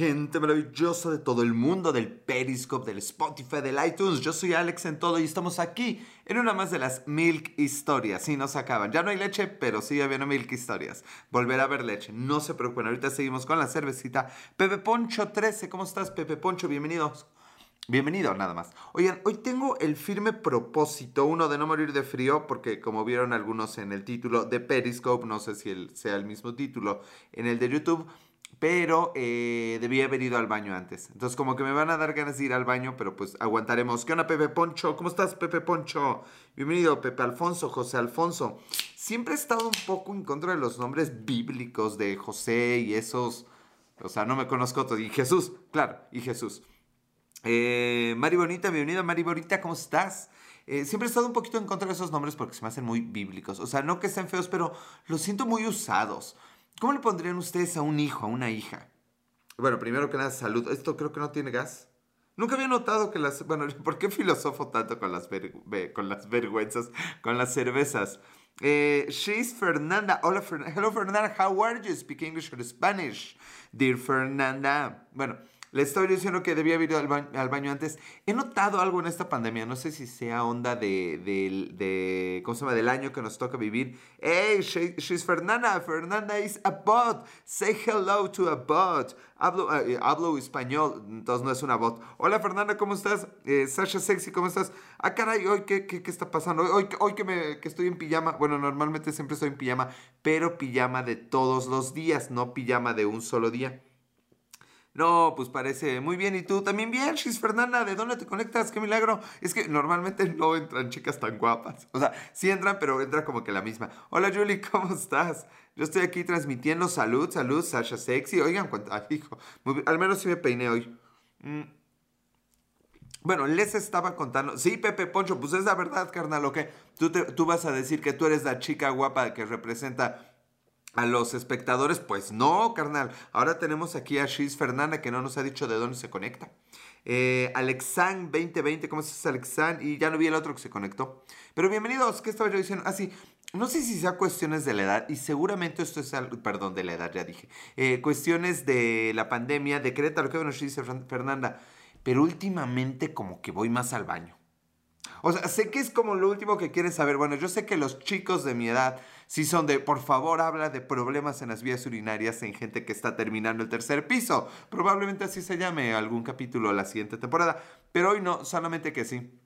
gente maravillosa de todo el mundo, del Periscope, del Spotify, del iTunes. Yo soy Alex en todo y estamos aquí en una más de las Milk Historias. Sí, no se acaban. Ya no hay leche, pero sigue habiendo Milk Historias. Volver a ver leche. No se preocupen. Ahorita seguimos con la cervecita. Pepe Poncho 13. ¿Cómo estás, Pepe Poncho? Bienvenidos. Bienvenido, nada más. Oigan, hoy tengo el firme propósito, uno de no morir de frío, porque como vieron algunos en el título de Periscope, no sé si sea el mismo título en el de YouTube, pero eh, debía haber ido al baño antes. Entonces, como que me van a dar ganas de ir al baño, pero pues aguantaremos. ¿Qué onda, Pepe Poncho? ¿Cómo estás, Pepe Poncho? Bienvenido, Pepe Alfonso, José Alfonso. Siempre he estado un poco en contra de los nombres bíblicos de José y esos. O sea, no me conozco todo. Y Jesús, claro, y Jesús. Eh, Mari Bonita, bienvenida, Mari Bonita, ¿cómo estás? Eh, siempre he estado un poquito en contra de esos nombres porque se me hacen muy bíblicos. O sea, no que estén feos, pero los siento muy usados. ¿Cómo le pondrían ustedes a un hijo, a una hija? Bueno, primero que nada, salud. Esto creo que no tiene gas. Nunca había notado que las... Bueno, ¿por qué filosofo tanto con las, con las vergüenzas, con las cervezas? Eh, she's Fernanda. Hola, Hello, Fernanda. How are you? Speak English or Spanish? Dear Fernanda. Bueno, le estoy diciendo que debía haber ido al, baño, antes. He notado algo en esta pandemia. No sé si sea onda de, de, ¿cómo se llama? Del año que nos toca vivir. Hey, she's Fernanda. Fernanda is a bot. Say hello to a bot. Hablo, eh, hablo español, entonces no es una bot. Hola Fernanda, ¿cómo estás? Eh, Sasha Sexy, ¿cómo estás? Ah, caray, hoy, ¿qué, qué, qué está pasando? Hoy, hoy, que, me, que estoy en pijama. Bueno, normalmente siempre estoy en pijama, pero pijama de todos los días, no pijama de un solo día. No, pues parece muy bien. ¿Y tú también bien, Chis Fernanda? ¿De dónde te conectas? ¡Qué milagro! Es que normalmente no entran chicas tan guapas. O sea, sí entran, pero entra como que la misma. Hola, Julie, ¿cómo estás? Yo estoy aquí transmitiendo salud, salud, Sasha Sexy. Oigan, cuánto... hijo, al menos sí me peiné hoy. Mm. Bueno, les estaba contando. Sí, Pepe Poncho, pues es la verdad, carnal, ¿ok? Tú, tú vas a decir que tú eres la chica guapa que representa a los espectadores, pues no, carnal. Ahora tenemos aquí a Shiz Fernanda que no nos ha dicho de dónde se conecta. Eh, Alexan 2020, ¿cómo estás Alexan? Y ya no vi el otro que se conectó. Pero bienvenidos, ¿qué estaba yo diciendo? Ah, sí, no sé si sea cuestiones de la edad, y seguramente esto es algo, perdón, de la edad, ya dije. Eh, cuestiones de la pandemia, de Querétaro, que bueno, dice Fernanda. Pero últimamente como que voy más al baño. O sea, sé que es como lo último que quieres saber. Bueno, yo sé que los chicos de mi edad sí son de, por favor, habla de problemas en las vías urinarias en gente que está terminando el tercer piso. Probablemente así se llame algún capítulo la siguiente temporada. Pero hoy no, solamente que sí.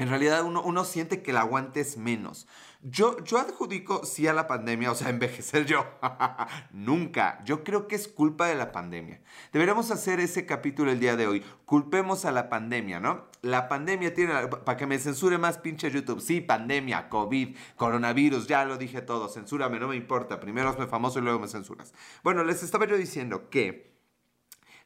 En realidad uno, uno siente que el aguante es menos. Yo, yo adjudico sí a la pandemia, o sea, envejecer yo. Nunca. Yo creo que es culpa de la pandemia. Deberíamos hacer ese capítulo el día de hoy. Culpemos a la pandemia, ¿no? La pandemia tiene, para que me censure más pinche YouTube. Sí, pandemia, COVID, coronavirus, ya lo dije todo. Censúrame, no me importa. Primero hazme famoso y luego me censuras. Bueno, les estaba yo diciendo que...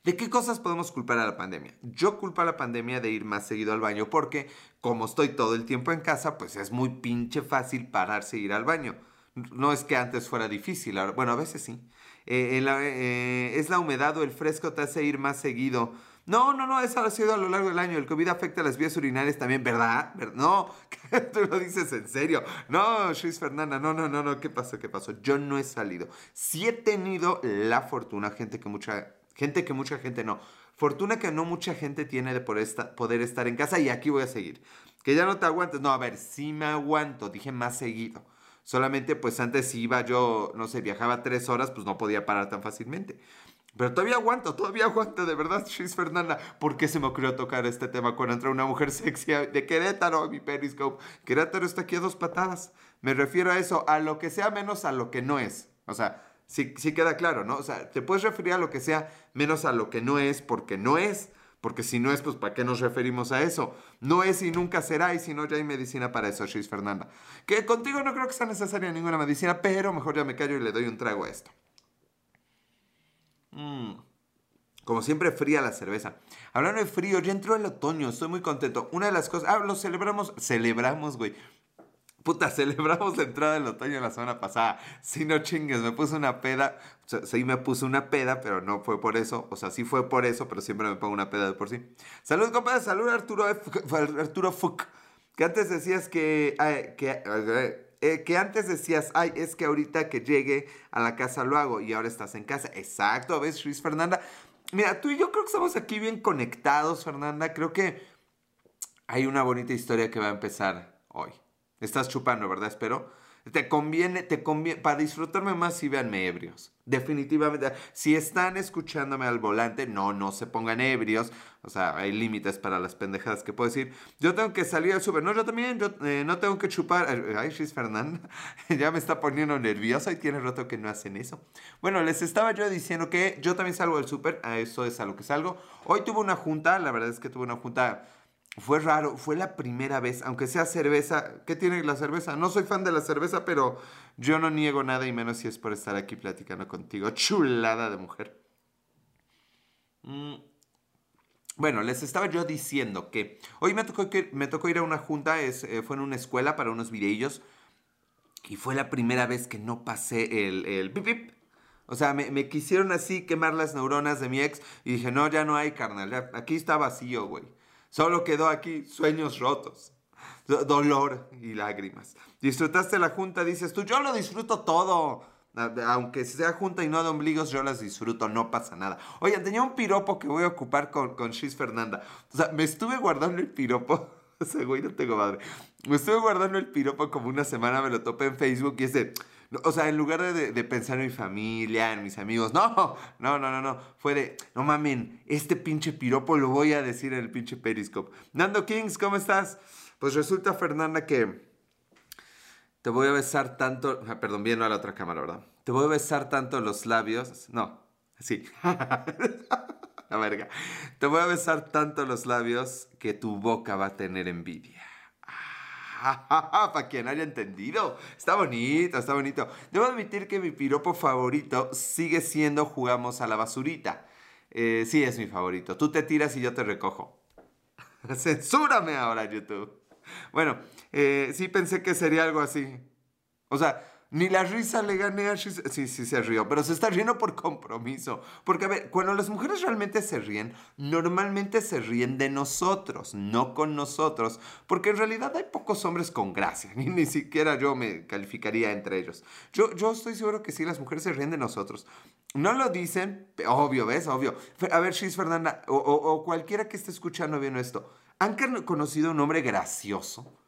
¿De qué cosas podemos culpar a la pandemia? Yo culpo a la pandemia de ir más seguido al baño porque como estoy todo el tiempo en casa, pues es muy pinche fácil pararse e ir al baño. No es que antes fuera difícil, bueno, a veces sí. Eh, eh, es la humedad o el fresco te hace ir más seguido. No, no, no, eso ha sido a lo largo del año. El COVID afecta a las vías urinarias también, ¿verdad? No, tú lo dices en serio. No, Luis Fernanda, no, no, no, no, ¿qué pasó? ¿Qué pasó? Yo no he salido. Sí he tenido la fortuna, gente que mucha, gente que mucha gente no Fortuna que no mucha gente tiene de poder estar en casa y aquí voy a seguir. Que ya no te aguantes. No, a ver, sí me aguanto. Dije más seguido. Solamente pues antes iba yo, no sé, viajaba tres horas, pues no podía parar tan fácilmente. Pero todavía aguanto, todavía aguanto, de verdad, Chis Fernanda. ¿Por qué se me ocurrió tocar este tema cuando entra una mujer sexy de Querétaro, mi Periscope? Querétaro está aquí a dos patadas. Me refiero a eso, a lo que sea menos a lo que no es. O sea, Sí, sí queda claro, ¿no? O sea, te puedes referir a lo que sea menos a lo que no es porque no es. Porque si no es, pues ¿para qué nos referimos a eso? No es y nunca será, y si no, ya hay medicina para eso, Shiz Fernanda. Que contigo no creo que sea necesaria ninguna medicina, pero mejor ya me callo y le doy un trago a esto. Mm. Como siempre, fría la cerveza. Hablando de frío, ya entró el otoño, estoy muy contento. Una de las cosas, ah, lo celebramos, celebramos, güey. Puta, celebramos la entrada del otoño la semana pasada. Si no chingues, me puse una peda. O sea, sí me puse una peda, pero no fue por eso. O sea, sí fue por eso, pero siempre me pongo una peda de por sí. Salud, compadre. Salud, Arturo Arturo Fuck. Que antes decías que... que eh, que antes decías, ay, es que ahorita que llegue a la casa lo hago y ahora estás en casa. Exacto, ¿ves, Luis Fernanda? mira, tú y yo creo que estamos aquí bien conectados, Fernanda. Creo que hay una bonita historia que va a empezar hoy. Estás chupando, ¿verdad? Espero. Te conviene, te conviene, para disfrutarme más si véanme ebrios. Definitivamente. Si están escuchándome al volante, no, no se pongan ebrios. O sea, hay límites para las pendejadas que puedo decir. Yo tengo que salir al súper. No, yo también, yo eh, no tengo que chupar. Ay, Chis Fernanda, ya me está poniendo nerviosa y tiene rato que no hacen eso. Bueno, les estaba yo diciendo que yo también salgo del súper. A eso es a lo que salgo. Hoy tuve una junta, la verdad es que tuve una junta fue raro, fue la primera vez, aunque sea cerveza. ¿Qué tiene la cerveza? No soy fan de la cerveza, pero yo no niego nada y menos si es por estar aquí platicando contigo. Chulada de mujer. Mm. Bueno, les estaba yo diciendo que hoy me tocó, me tocó ir a una junta, eh, fue en una escuela para unos videillos. Y fue la primera vez que no pasé el, el pip, O sea, me, me, quisieron así quemar las neuronas de mi ex y dije, no, ya no hay carnal, aquí está vacío, güey. Solo quedó aquí sueños rotos, dolor y lágrimas. Disfrutaste la junta, dices tú, yo lo disfruto todo. Aunque sea junta y no de ombligos, yo las disfruto, no pasa nada. Oye, tenía un piropo que voy a ocupar con, con Shiz Fernanda. O sea, me estuve guardando el piropo. Ese güey no tengo madre. Me estuve guardando el piropo como una semana, me lo topé en Facebook y ese... O sea, en lugar de, pensar en mi familia, en mis amigos, no, no, no, no, no. Fue de, no mamen, este pinche piropo lo voy a decir en el pinche Periscope. Nando Kings, ¿cómo estás? Pues resulta, Fernanda, que te voy a besar tanto. Ah, perdón, viendo a la otra cámara, ¿verdad? Te voy a besar tanto los labios. No, sí. la verga. Te voy a besar tanto los labios que tu boca va a tener envidia. Para quien haya entendido. Está bonito, está bonito. Debo admitir que mi piropo favorito sigue siendo jugamos a la basurita. Eh, sí, es mi favorito. Tú te tiras y yo te recojo. Censúrame ahora, YouTube. Bueno, eh, sí pensé que sería algo así. O sea, ni la risa le gané a Sí, sí, se rió, pero se está riendo por compromiso. Porque, a ver, cuando las mujeres realmente se ríen, normalmente se ríen de nosotros, no con nosotros. Porque en realidad hay pocos hombres con gracia, ni, ni siquiera yo me calificaría entre ellos. Yo, yo estoy seguro que sí, las mujeres se ríen de nosotros. No lo dicen, obvio, ¿ves? Obvio. A ver, Shiz Fernanda, o, o cualquiera que esté escuchando viendo esto, ¿han conocido un hombre gracioso?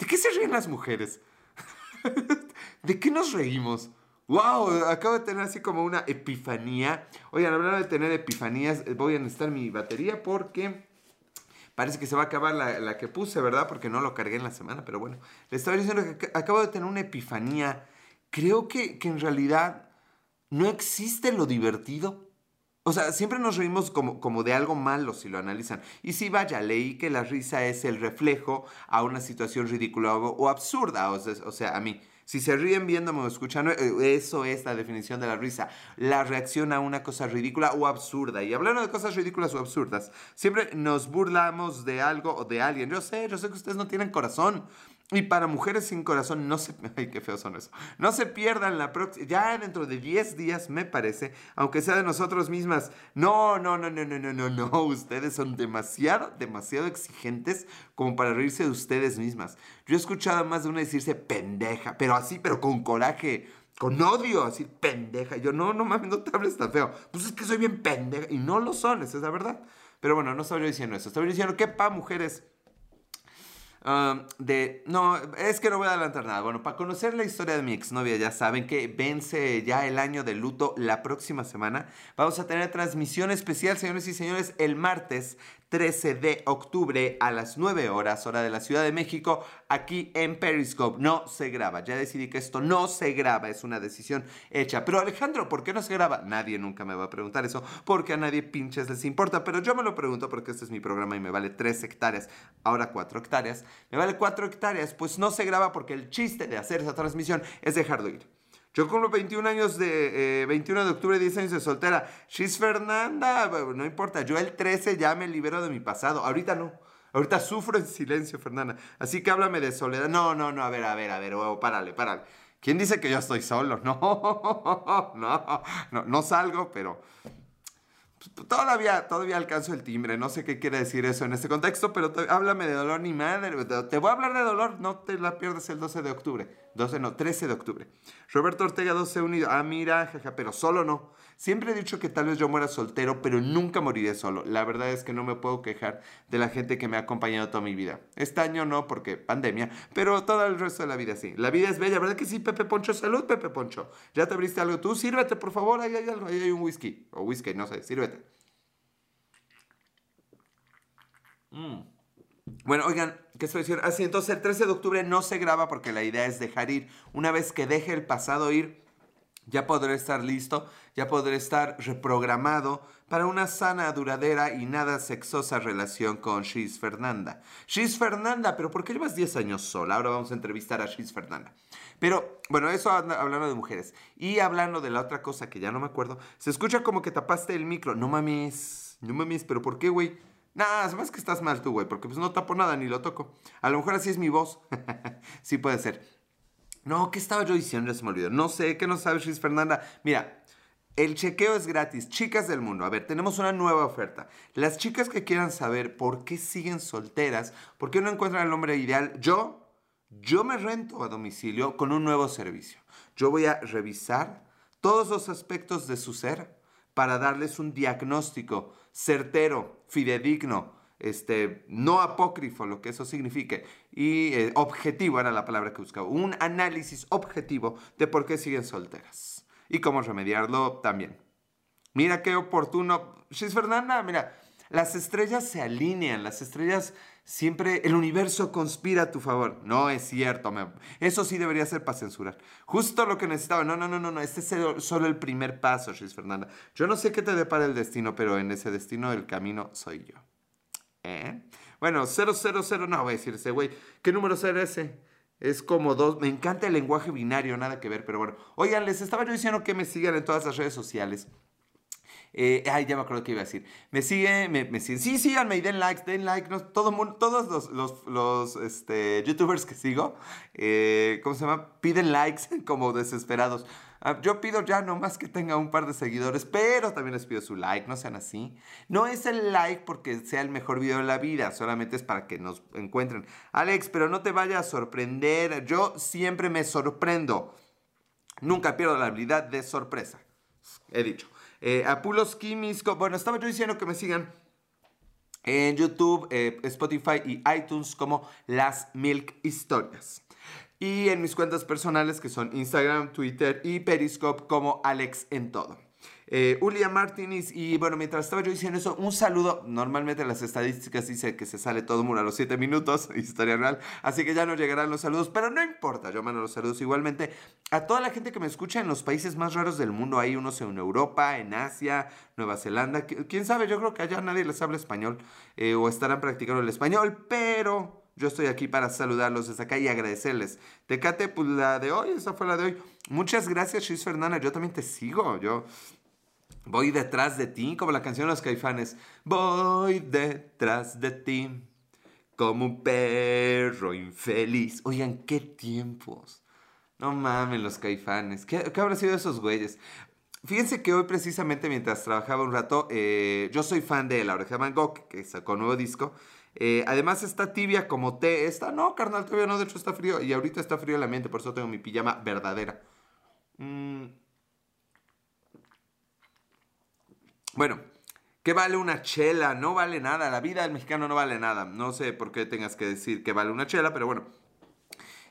¿De qué se ríen las mujeres? ¿De qué nos reímos? ¡Wow! Acabo de tener así como una epifanía. Oigan, hablando de tener epifanías, eh, voy a necesitar mi batería porque parece que se va a acabar la, que puse, ¿verdad? Porque no lo cargué en la semana, pero bueno. Les estaba diciendo que acabo de tener una epifanía. Creo que, que en realidad no existe lo divertido. O sea, siempre nos reímos como, como de algo malo si lo analizan. Y sí, vaya, leí que la risa es el reflejo a una situación ridícula o, absurda. O sea, a mí. Si se ríen viéndome o escuchando, eh, eso es la definición de la risa. La reacción a una cosa ridícula o absurda. Y hablando de cosas ridículas o absurdas, siempre nos burlamos de algo o de alguien. Yo sé, yo sé que ustedes no tienen corazón. Y para mujeres sin corazón, no se... Ay, qué feos son eso. No se pierdan la próxima... Ya dentro de 10 días, me parece, aunque sea de nosotros mismas. No, no, no, no, no, no, no, no. Ustedes son demasiado, demasiado exigentes como para reírse de ustedes mismas. Yo he escuchado a más de una decirse pendeja, pero así, pero con coraje, con odio, así, pendeja. yo, no, no mames, no te hables tan feo. Pues es que soy bien pendeja. Y no lo son, esa es la verdad. Pero bueno, no estaba yo diciendo eso. Estaba diciendo que pa, mujeres de, no, es que no voy a adelantar nada. Bueno, para conocer la historia de mi exnovia, ya saben que vence ya el año de luto la próxima semana. Vamos a tener transmisión especial, señores y señores, el martes 13 de octubre a las 9 horas, hora de la Ciudad de México, aquí en Periscope. No se graba. Ya decidí que esto no se graba, es una decisión hecha. Pero Alejandro, ¿por qué no se graba? Nadie nunca me va a preguntar eso, porque a nadie pinches les importa. Pero yo me lo pregunto porque este es mi programa y me vale 3 hectáreas, ahora 4 hectáreas. Me vale 4 hectáreas, pues no se graba porque el chiste de hacer esa transmisión es dejarlo ir. Yo los 21 años de, 21 eh, de octubre, 10 años de soltera. She's Fernanda, no importa, yo el 13 ya me libero de mi pasado. Ahorita no. Ahorita sufro en silencio, Fernanda. Así que háblame de soledad. No, no, no, a ver, a ver, a ver, oh, párale, párale. ¿Quién dice que yo estoy solo? No, no, no, no salgo, pero todavía, todavía alcanzo el timbre. No sé qué quiere decir eso en este contexto, pero háblame de dolor ni madre. Te voy a hablar de dolor, no te la pierdas el 12 de octubre. 12 no, 13 de octubre. Roberto Ortega 12 unido. Ah, mira, jaja, pero solo no. Siempre he dicho que tal vez yo muera soltero, pero nunca moriré solo. La verdad es que no me puedo quejar de la gente que me ha acompañado toda mi vida. Este año no, porque pandemia, pero todo el resto de la vida sí. La vida es bella, ¿verdad que sí, Pepe Poncho? Salud, Pepe Poncho. ¿Ya te abriste algo tú? Sírvete, por favor, ahí hay algo, ahí hay un whisky. O whisky, no sé, sírvete. Mm. Bueno, oigan, ¿qué estoy diciendo? Así, entonces el 13 de octubre no se graba porque la idea es dejar ir. Una vez que deje el pasado ir, ya podré estar listo, ya podré estar reprogramado para una sana, duradera y nada sexosa relación con Shiz Fernanda. Shiz Fernanda, pero ¿por qué llevas 10 años sola? Ahora vamos a entrevistar a Shiz Fernanda. Pero, bueno, eso hablando de mujeres. Y hablando de la otra cosa que ya no me acuerdo, se escucha como que tapaste el micro. No mames, no mames, pero ¿por qué, güey? Nah, es más que estás mal tú, güey, porque pues no tapo nada ni lo toco. A lo mejor así es mi voz. sí puede ser. No, ¿qué estaba yo diciendo? Ya se me olvidó. No sé, ¿qué no sabes, Luis Fernanda? Mira, el chequeo es gratis. Chicas del mundo, a ver, tenemos una nueva oferta. Las chicas que quieran saber por qué siguen solteras, por qué no encuentran el hombre ideal, yo, yo me rento a domicilio con un nuevo servicio. Yo voy a revisar todos los aspectos de su ser para darles un diagnóstico certero, fidedigno, este, no apócrifo, lo que eso signifique, y eh, objetivo era la palabra que buscaba, un análisis objetivo de por qué siguen solteras y cómo remediarlo también. Mira qué oportuno. Shis Fernanda, mira, las estrellas se alinean, las estrellas siempre, el universo conspira a tu favor. No es cierto, eso sí debería ser para censurar. Justo lo que necesitaba. No, no, no, no, no, este es solo el primer paso, Shis Fernanda. Yo no sé qué te depara el destino, pero en ese destino el camino soy yo. ¿Eh? Bueno, 000, no voy a decir ese güey. ¿Qué número será ese? Es como dos. Me encanta el lenguaje binario, nada que ver, pero bueno. Oigan, les estaba yo diciendo que me sigan en todas las redes sociales. Eh, ay, ya me acuerdo qué iba a decir. Me siguen, me, me siguen. Sí, síganme y den likes, den like. No, todos los, este, youtubers que sigo, eh, ¿cómo se llama? Piden likes como desesperados. Ah, yo pido ya nomás que tenga un par de seguidores, pero también les pido su like, no sean así. No es el like porque sea el mejor video de la vida, solamente es para que nos encuentren. Alex, pero no te vayas a sorprender, yo siempre me sorprendo. Nunca pierdo la habilidad de sorpresa. He dicho. Eh, Apulos Químicos, bueno, estaba yo diciendo que me sigan en YouTube, eh, Spotify y iTunes como Las Milk Historias y en mis cuentas personales que son Instagram, Twitter y Periscope como Alex en todo. Eh, Ulia Martínez, y bueno, mientras estaba yo diciendo eso, un saludo. Normalmente las estadísticas dice que se sale todo mundo a los 7 minutos, historia real, así que ya no llegarán los saludos, pero no importa, yo mando los saludos igualmente a toda la gente que me escucha en los países más raros del mundo. Hay unos en Europa, en Asia, Nueva Zelanda, quién sabe, yo creo que allá nadie les habla español eh, o estarán practicando el español, pero yo estoy aquí para saludarlos desde acá y agradecerles. Tecate, pues la de hoy, esa fue la de hoy. Muchas gracias, Chis Fernanda. Yo también te sigo. Yo voy detrás de ti, como la canción de los caifanes. Voy detrás de ti, como un perro infeliz. Oigan, qué tiempos. No mames, los caifanes. ¿Qué, qué habrá sido esos güeyes? Fíjense que hoy precisamente mientras trabajaba un rato, eh, yo soy fan de La Oreja de Van Gogh, que sacó un nuevo disco. Eh, además está tibia como té. Esta no, carnal, todavía no, de hecho está frío. Y ahorita está frío el ambiente, por eso tengo mi pijama verdadera. Mm. Bueno, ¿qué vale una chela? No vale nada. La vida del mexicano no vale nada. No sé por qué tengas que decir que vale una chela, pero bueno.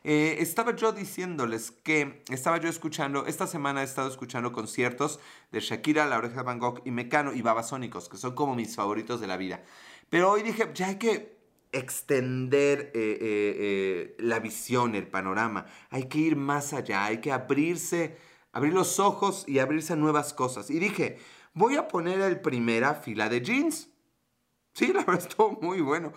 Eh, estaba yo diciéndoles que estaba yo escuchando, esta semana he estado escuchando conciertos de Shakira, La Oreja de Van Gogh y Mecano y Babasónicos, que son como mis favoritos de la vida. Pero hoy dije, ya hay que extender eh, eh, la visión, el panorama. Hay que ir más allá, hay que abrirse, abrir los ojos y abrirse a nuevas cosas. Y dije, voy a poner el primera fila de jeans. Sí, la verdad estuvo muy bueno.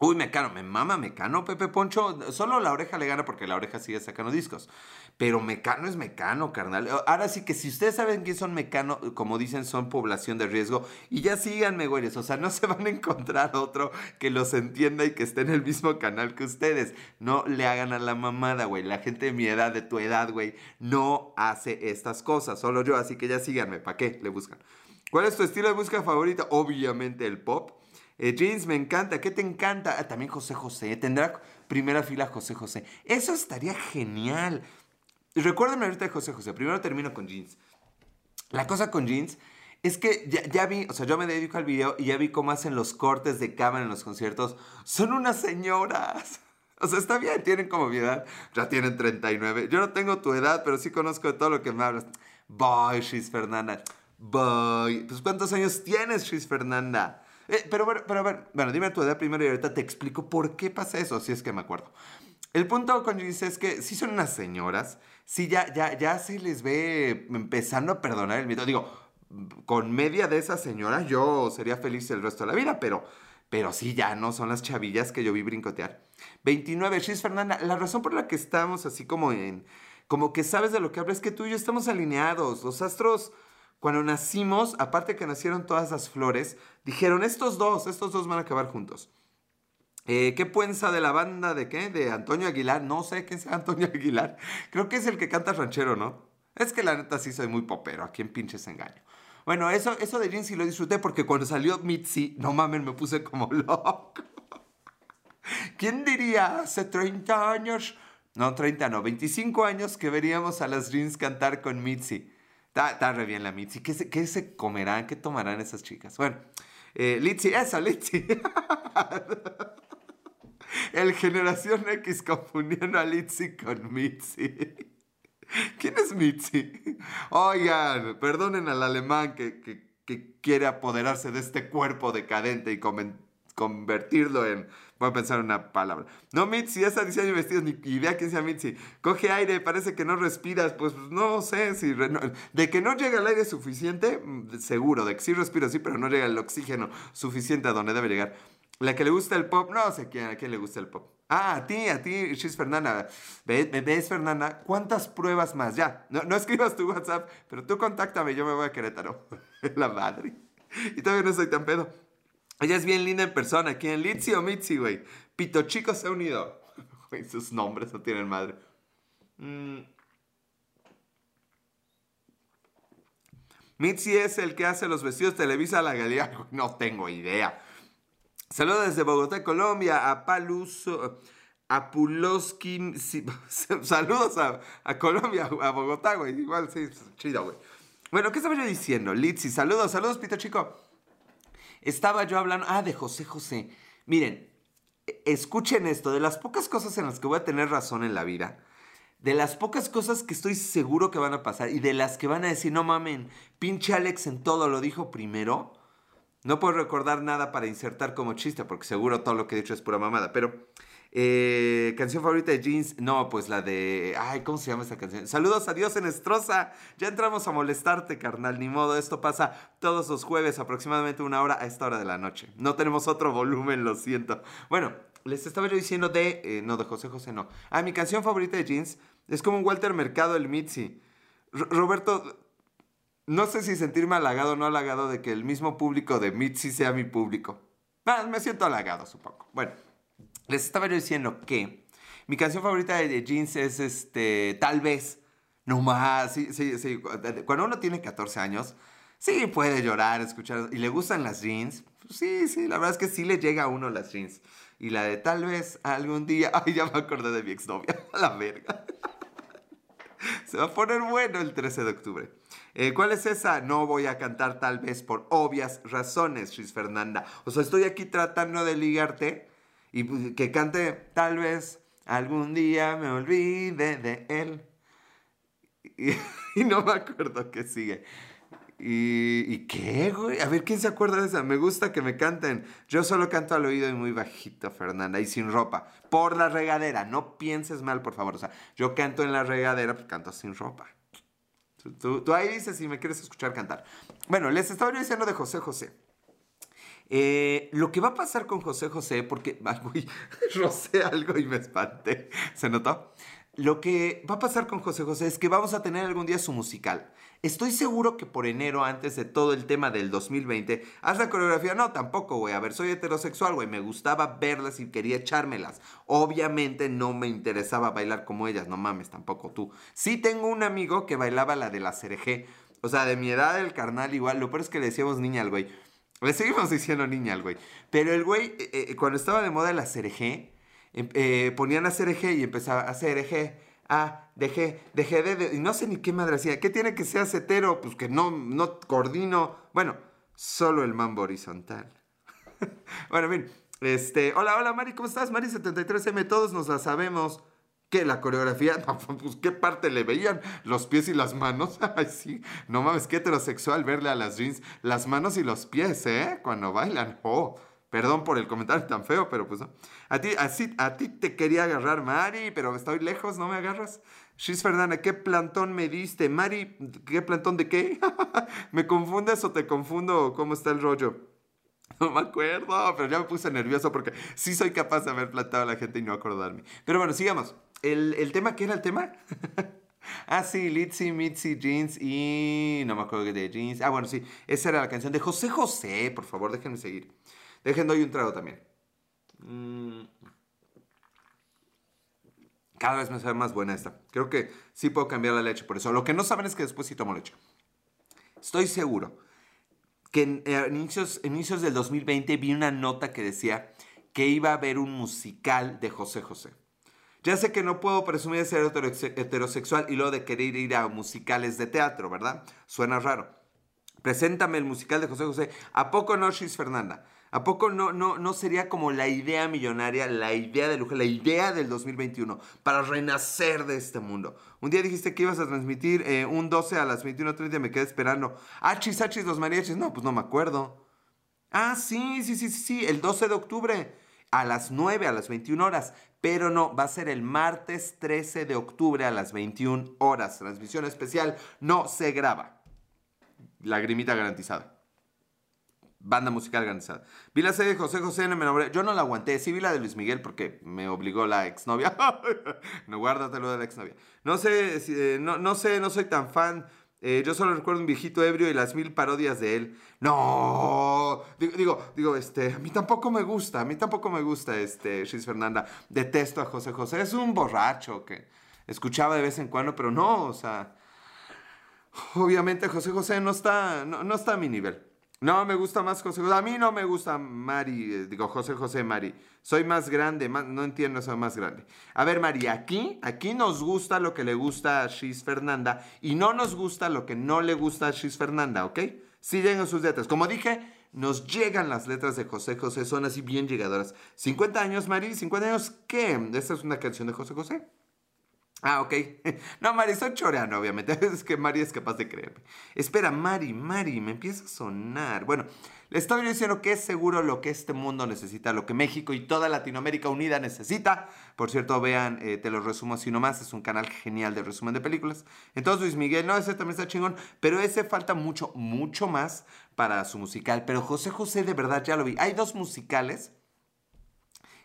Uy, Mecano, me mama Mecano, Pepe Poncho. Solo la oreja le gana porque la oreja sigue sacando discos. Pero Mecano es Mecano, carnal. Ahora sí que si ustedes saben quién son Mecano, como dicen, son población de riesgo. Y ya síganme, güeyes. O sea, no se van a encontrar otro que los entienda y que esté en el mismo canal que ustedes. No le hagan a la mamada, güey. La gente de mi edad, de tu edad, güey, no hace estas cosas. Solo yo, así que ya síganme. ¿Para qué? Le buscan. ¿Cuál es tu estilo de música favorita? Obviamente el pop. Eh, jeans, me encanta. ¿Qué te encanta? Ah, también José José. Tendrá. primera fila José José. Eso estaría genial. Recuérdenme ahorita de José José. Primero termino con jeans. La cosa con jeans es que ya, vi, o sea, yo me dedico al video y ya vi cómo hacen los cortes de cámara en los conciertos. Son unas señoras. O sea, está bien, tienen como mi. Ya tienen 39. Yo no tengo tu edad, pero sí conozco de todo lo que me hablas. Boy, Shis Fernanda. Boy. Pues, ¿cuántos años tienes, Shis Fernanda? Eh, pero, pero, pero, a ver, bueno, dime tu edad primero y ahorita te explico por qué pasa eso, si es que me acuerdo. El punto con Gis es que sí son unas señoras, sí ya, ya, ya se les ve empezando a perdonar el miedo. Digo, con media de esas señoras yo sería feliz el resto de la vida, pero, pero sí ya no son las chavillas que yo vi brincotear. 29, Shis Fernanda, la razón por la que estamos así como en, como que sabes de lo que hablo es que tú y yo estamos alineados, los astros cuando nacimos, aparte que nacieron todas las flores, dijeron, estos dos, estos dos van a acabar juntos. Eh, ¿Qué piensa de la banda de qué? De Antonio Aguilar. No sé quién sea Antonio Aguilar. Creo que es el que canta ranchero, ¿no? Es que la neta sí soy muy popero. ¿A quién pinches engaño? Bueno, eso, eso de Jean sí lo disfruté porque cuando salió Mitzi, no mames, me puse como loco. ¿Quién diría hace 30 años? No, 30 no, 25 años que veríamos a las Jeans cantar con Mitzi. Está, re bien la Mitzi. ¿Qué se, ¿Qué se, comerán? ¿Qué tomarán esas chicas? Bueno, eh, Litzy, esa, Litzy. El Generación X confundiendo a Litzy con Mitzi. ¿Quién es Mitzi? Oigan, perdonen al alemán que, que, quiere apoderarse de este cuerpo decadente y convertirlo en Voy a pensar una palabra. No, Mitzi, esa diseño de vestidos, ni idea quién sea Mitzi. Coge aire, parece que no respiras. Pues no sé si. de que no llega el aire suficiente, mm, seguro. De que sí respiro, sí, pero no llega el oxígeno suficiente a donde debe llegar. La que le gusta el pop, no sé quién, a quién le gusta el pop. Ah, a ti, a ti, She's Fernanda. ¿Ves, ¿Ves, Fernanda? ¿Cuántas pruebas más? Ya, no, no escribas tu WhatsApp, pero tú contáctame, yo me voy a Querétaro. La madre. Y todavía no soy tan pedo. Ella es bien linda en persona. ¿Quién? Litzy o Mitzi, güey. Pito Chico se ha unido. Sus nombres no tienen madre. Mm. Mitzi es el que hace los vestidos Televisa a la galería. No tengo idea. Saludos desde Bogotá, Colombia, a Paluso, a Puloskin. saludos a, Colombia, a Bogotá, güey. Igual, sí, chido, güey. Bueno, ¿qué estaba yo diciendo? Litzy, saludos, saludos, Pito Chico. Estaba yo hablando, ah, de José José. Miren, e, escuchen esto, de las pocas cosas en las que voy a tener razón en la vida, de las pocas cosas que estoy seguro que van a pasar y de las que van a decir, no mamen, pinche Alex en todo lo dijo primero. No puedo recordar nada para insertar como chiste, porque seguro todo lo que he dicho es pura mamada, pero eh, canción favorita de Jeans. No, pues la de. Ay, ¿cómo se llama esa canción? Saludos a Dios en Estroza. Ya entramos a molestarte, carnal. Ni modo. Esto pasa todos los jueves, aproximadamente una hora a esta hora de la noche. No tenemos otro volumen, lo siento. Bueno, les estaba yo diciendo de. Eh, no, de José José, no. Ah, mi canción favorita de Jeans es como un Walter Mercado, el Mitzi. Roberto. No sé si sentirme halagado o no halagado de que el mismo público de Mitzi sea mi público. Ah, me siento halagado, supongo. Bueno. Les estaba yo diciendo que mi canción favorita de Jeans es este, tal vez, no más, sí, sí, sí. Cuando uno tiene 14 años, sí puede llorar, escuchar, y le gustan las jeans. Sí, sí, la verdad es que sí le llega a uno las jeans. Y la de tal vez algún día, ay, ya me acordé de mi exnovia, la verga. Se va a poner bueno el 13 de octubre. Eh, ¿Cuál es esa? No voy a cantar tal vez por obvias razones, Chris Fernanda. O sea, estoy aquí tratando de ligarte y pues, que cante tal vez algún día me olvide de él. Y, no me acuerdo qué sigue. ¿Y, ¿Y qué, güey? A ver, ¿quién se acuerda de esa? Me gusta que me canten. Yo solo canto al oído y muy bajito, Fernanda, y sin ropa. Por la regadera. No pienses mal, por favor. O sea, yo canto en la regadera, pues canto sin ropa. Tú, tú ahí dices si me quieres escuchar cantar. Bueno, les estaba diciendo de José José. Eh, lo que va a pasar con José José, porque, uy, rocé algo y me espanté, ¿se notó? Lo que va a pasar con José José es que vamos a tener algún día su musical. Estoy seguro que por enero, antes de todo el tema del 2020, haz la coreografía. No, tampoco, güey. A ver, soy heterosexual, güey. Me gustaba verlas y quería echármelas. Obviamente no me interesaba bailar como ellas. No mames, tampoco tú. Sí tengo un amigo que bailaba la de la cereje. O sea, de mi edad, el carnal igual. Lo peor es que le decíamos niña al güey. Le seguimos diciendo niña al güey. Pero el güey, eh, eh, cuando estaba de moda la cereje, em- eh, ponían a eje y empezaba a hacer eje. A, dejé, dejé de, de- y no sé ni qué madre hacía. ¿Qué tiene que ser setero? Pues que no, no coordino. Bueno, solo el mambo horizontal. bueno, bien. Este, hola, hola Mari, ¿cómo estás? Mari73M, todos nos la sabemos. ¿Qué? ¿La coreografía? Pues ¿qué parte le veían? ¿Los pies y las manos? Ay, sí. No mames, qué heterosexual verle a las jeans las manos y los pies, ¿eh? Cuando bailan. Oh, perdón por el comentario tan feo, pero pues no. A ti, así, a ti te quería agarrar, Mari, pero estoy lejos, ¿no me agarras? Shiz Fernanda, ¿qué plantón me diste? Mari, ¿qué plantón de qué? ¿Me confundes o te confundo? ¿Cómo está el rollo? No me acuerdo, pero ya me puse nervioso porque sí soy capaz de haber plantado a la gente y no acordarme. Pero bueno, sigamos. ¿El, el tema qué era el tema? ah, sí, Litzy, Mitzi, Jeans y... No me acuerdo de Jeans. Ah, bueno, sí. Esa era la canción de José José. Por favor, déjenme seguir. Dejen doy un trago también. Mm. Cada vez me sabe más buena esta. Creo que sí puedo cambiar la leche por eso. Lo que no saben es que después sí tomo leche. Estoy seguro que en eh, inicios, inicios del 2020 vi una nota que decía que iba a haber un musical de José José. Ya sé que no puedo presumir de ser heterose- heterosexual y luego de querer ir a musicales de teatro, ¿verdad? Suena raro. Preséntame el musical de José José. ¿A poco no, Shis Fernanda? ¿A poco no, no, no sería como la idea millonaria, la idea de lujo, la idea del 2021 para renacer de este mundo? Un día dijiste que ibas a transmitir eh, un 12 a las 21.30 y me quedé esperando. Achis, achis, los mariachis. No, pues no me acuerdo. Ah, sí, sí, sí, sí, sí, el 12 de octubre a las 9, a las 21 horas. Pero no, va a ser el martes 13 de octubre a las 21 horas. Transmisión especial, no se graba. Lagrimita garantizada. Banda musical garantizada. Vi la de José José, me enamoré. Yo no la aguanté. Sí vi la de Luis Miguel porque me obligó la exnovia. no, guárdatelo de la exnovia. No sé, eh, no, no sé, no soy tan fan. Eh, yo solo recuerdo un viejito ebrio y las mil parodias de él. No, digo, digo, este, a mí tampoco me gusta, a mí tampoco me gusta, este, Shiz Fernanda. Detesto a José José, es un borracho que escuchaba de vez en cuando, pero no, o sea, obviamente José José no está, no, no está a mi nivel. No, me gusta más José José. A mí no me gusta Mari, eh, digo José José Mari. Soy más grande, no entiendo, soy más grande. A ver, Mari, aquí, aquí nos gusta lo que le gusta a Shiz Fernanda y no nos gusta lo que no le gusta a Shiz Fernanda, ¿ok? Sí llegan sus letras. Como dije, nos llegan las letras de José José, son así bien llegadoras. 50 años, Mari, 50 años, ¿qué? ¿Esta es una canción de José José? Ah, ok. No, Mari, estoy choreando, obviamente. Es que Mari es capaz de creerme. Espera, Mari, Mari, me empieza a sonar. Bueno, le estoy diciendo que es seguro lo que este mundo necesita, lo que México y toda Latinoamérica unida necesita. Por cierto, vean, eh, te lo resumo así nomás. Es un canal genial de resumen de películas. Entonces, Luis Miguel, no, ese también está chingón. Pero ese falta mucho, mucho más para su musical. Pero José José, de verdad, ya lo vi. Hay dos musicales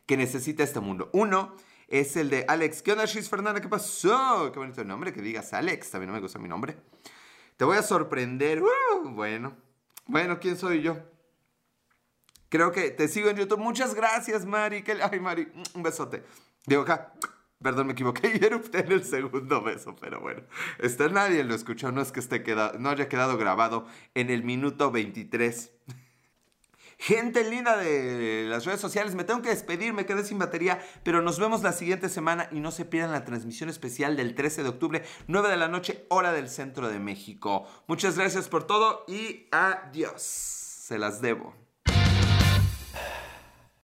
que necesita este mundo. Uno es el de Alex. ¿Qué onda, Shiz Fernanda? ¿Qué pasó? Qué bonito nombre que digas Alex. También no me gusta mi nombre. Te voy a sorprender. Bueno. Bueno, ¿quién soy yo? Creo que te sigo en YouTube. Muchas gracias, Mari. ¿Qué- Ay, Mari, un besote. Digo acá. Perdón, me equivoqué y erupté en el segundo beso, pero bueno. Este, nadie lo escuchó, no es que esté queda- no haya quedado grabado en el minuto 23. Gente linda de las redes sociales, me tengo que despedir, me quedé sin batería, pero nos vemos la siguiente semana y no se pierdan la transmisión especial del 13 de octubre, 9 de la noche, hora del centro de México. Muchas gracias por todo y adiós. Se las debo.